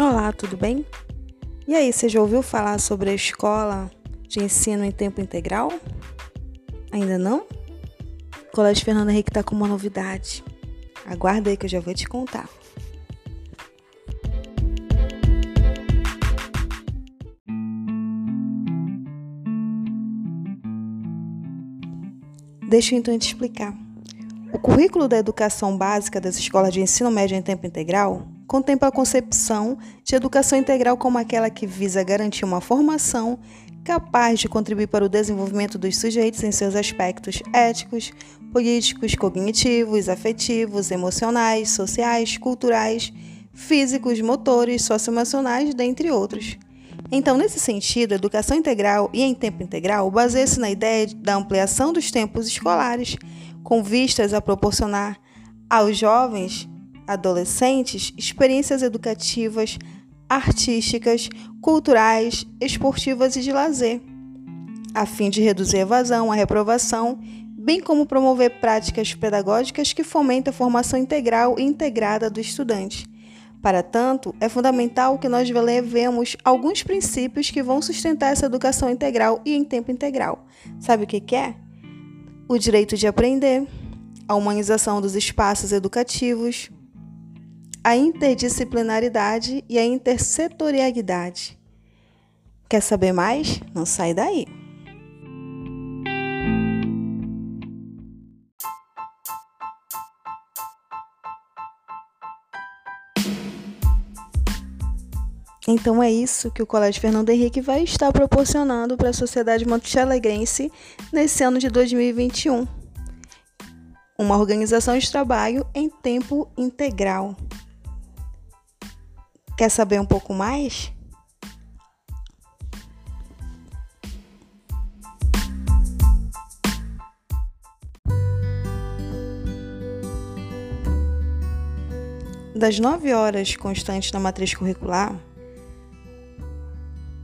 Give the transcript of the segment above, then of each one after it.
Olá, tudo bem? E aí, você já ouviu falar sobre a escola de ensino em tempo integral? Ainda não? O Colégio Fernando Henrique está com uma novidade. Aguarda aí que eu já vou te contar. Deixa eu então te explicar. O currículo da educação básica das escolas de ensino médio em tempo integral contempla a concepção de educação integral como aquela que visa garantir uma formação capaz de contribuir para o desenvolvimento dos sujeitos em seus aspectos éticos, políticos, cognitivos, afetivos, emocionais, sociais, culturais, físicos, motores, socioemocionais, dentre outros. Então, nesse sentido, a educação integral e em tempo integral baseia-se na ideia da ampliação dos tempos escolares com vistas a proporcionar aos jovens adolescentes experiências educativas, artísticas, culturais, esportivas e de lazer, a fim de reduzir a evasão, a reprovação, bem como promover práticas pedagógicas que fomentem a formação integral e integrada do estudante. Para tanto, é fundamental que nós levemos alguns princípios que vão sustentar essa educação integral e em tempo integral. Sabe o que é? o direito de aprender, a humanização dos espaços educativos, a interdisciplinaridade e a intersetorialidade. Quer saber mais? Não sai daí! Então é isso que o Colégio Fernando Henrique vai estar proporcionando para a sociedade monte-alegrense nesse ano de 2021. Uma organização de trabalho em tempo integral. Quer saber um pouco mais? Das nove horas constantes na matriz curricular,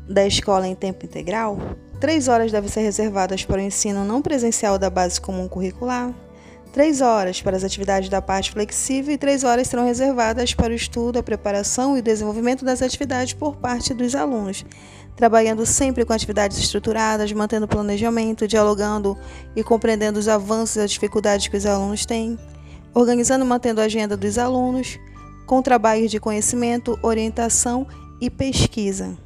da escola em tempo integral, três horas devem ser reservadas para o ensino não presencial da base comum curricular, três horas para as atividades da parte flexível e três horas serão reservadas para o estudo, a preparação e o desenvolvimento das atividades por parte dos alunos, trabalhando sempre com atividades estruturadas, mantendo planejamento, dialogando e compreendendo os avanços e as dificuldades que os alunos têm, organizando e mantendo a agenda dos alunos, com trabalhos de conhecimento, orientação e pesquisa.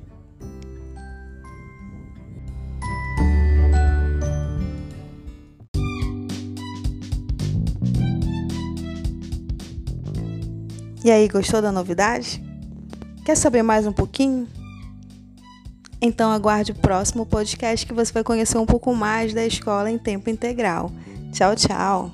E aí, gostou da novidade? Quer saber mais um pouquinho? Então aguarde o próximo podcast que você vai conhecer um pouco mais da escola em tempo integral. Tchau, tchau!